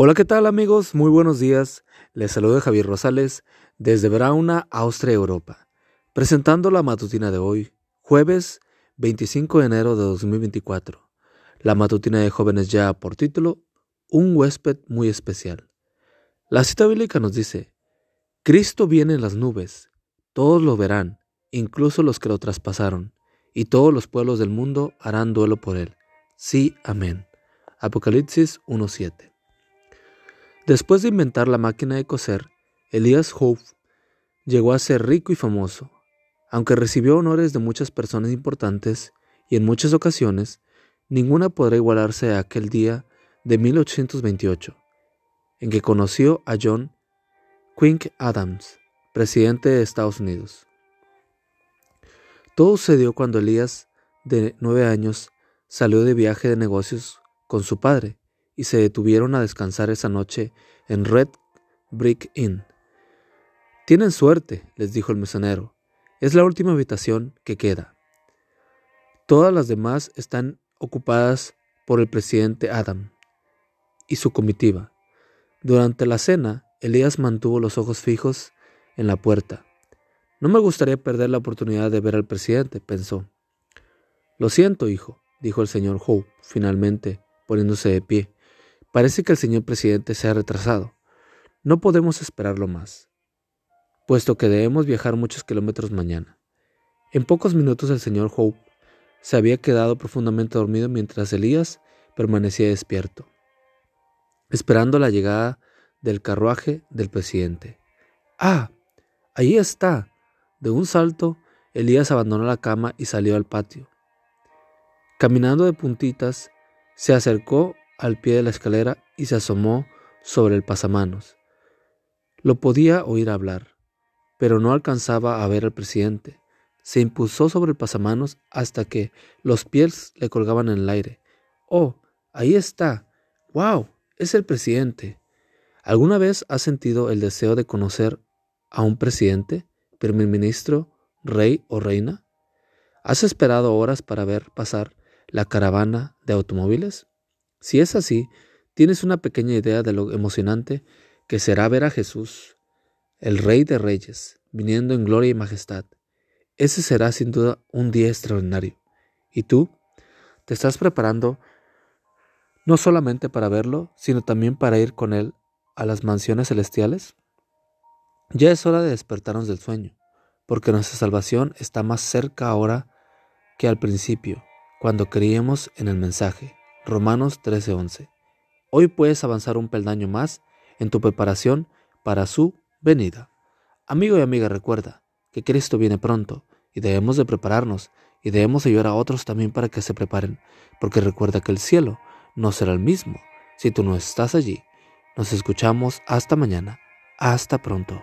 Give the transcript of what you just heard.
Hola, ¿qué tal amigos? Muy buenos días. Les saluda Javier Rosales desde Brauna, Austria, Europa, presentando la matutina de hoy, jueves 25 de enero de 2024. La matutina de jóvenes ya por título, Un huésped muy especial. La cita bíblica nos dice, Cristo viene en las nubes, todos lo verán, incluso los que lo traspasaron, y todos los pueblos del mundo harán duelo por él. Sí, amén. Apocalipsis 1.7. Después de inventar la máquina de coser, Elias Hope llegó a ser rico y famoso. Aunque recibió honores de muchas personas importantes y en muchas ocasiones, ninguna podrá igualarse a aquel día de 1828, en que conoció a John Quink Adams, presidente de Estados Unidos. Todo sucedió cuando Elías, de nueve años, salió de viaje de negocios con su padre y se detuvieron a descansar esa noche en Red Brick Inn. Tienen suerte, les dijo el mesonero. Es la última habitación que queda. Todas las demás están ocupadas por el presidente Adam y su comitiva. Durante la cena, Elías mantuvo los ojos fijos en la puerta. No me gustaría perder la oportunidad de ver al presidente, pensó. Lo siento, hijo, dijo el señor Hope, finalmente, poniéndose de pie. Parece que el señor presidente se ha retrasado. No podemos esperarlo más, puesto que debemos viajar muchos kilómetros mañana. En pocos minutos el señor Hope se había quedado profundamente dormido mientras Elías permanecía despierto, esperando la llegada del carruaje del presidente. ¡Ah! Ahí está. De un salto, Elías abandonó la cama y salió al patio. Caminando de puntitas, se acercó al pie de la escalera y se asomó sobre el pasamanos. Lo podía oír hablar, pero no alcanzaba a ver al presidente. Se impulsó sobre el pasamanos hasta que los pies le colgaban en el aire. ¡Oh! Ahí está. ¡Wow! Es el presidente. ¿Alguna vez has sentido el deseo de conocer a un presidente, primer ministro, rey o reina? ¿Has esperado horas para ver pasar la caravana de automóviles? Si es así, tienes una pequeña idea de lo emocionante que será ver a Jesús, el Rey de Reyes, viniendo en gloria y majestad. Ese será sin duda un día extraordinario. ¿Y tú? ¿Te estás preparando no solamente para verlo, sino también para ir con Él a las mansiones celestiales? Ya es hora de despertarnos del sueño, porque nuestra salvación está más cerca ahora que al principio, cuando creíamos en el mensaje. Romanos 13:11. Hoy puedes avanzar un peldaño más en tu preparación para su venida. Amigo y amiga, recuerda que Cristo viene pronto y debemos de prepararnos y debemos ayudar a otros también para que se preparen, porque recuerda que el cielo no será el mismo si tú no estás allí. Nos escuchamos hasta mañana. Hasta pronto.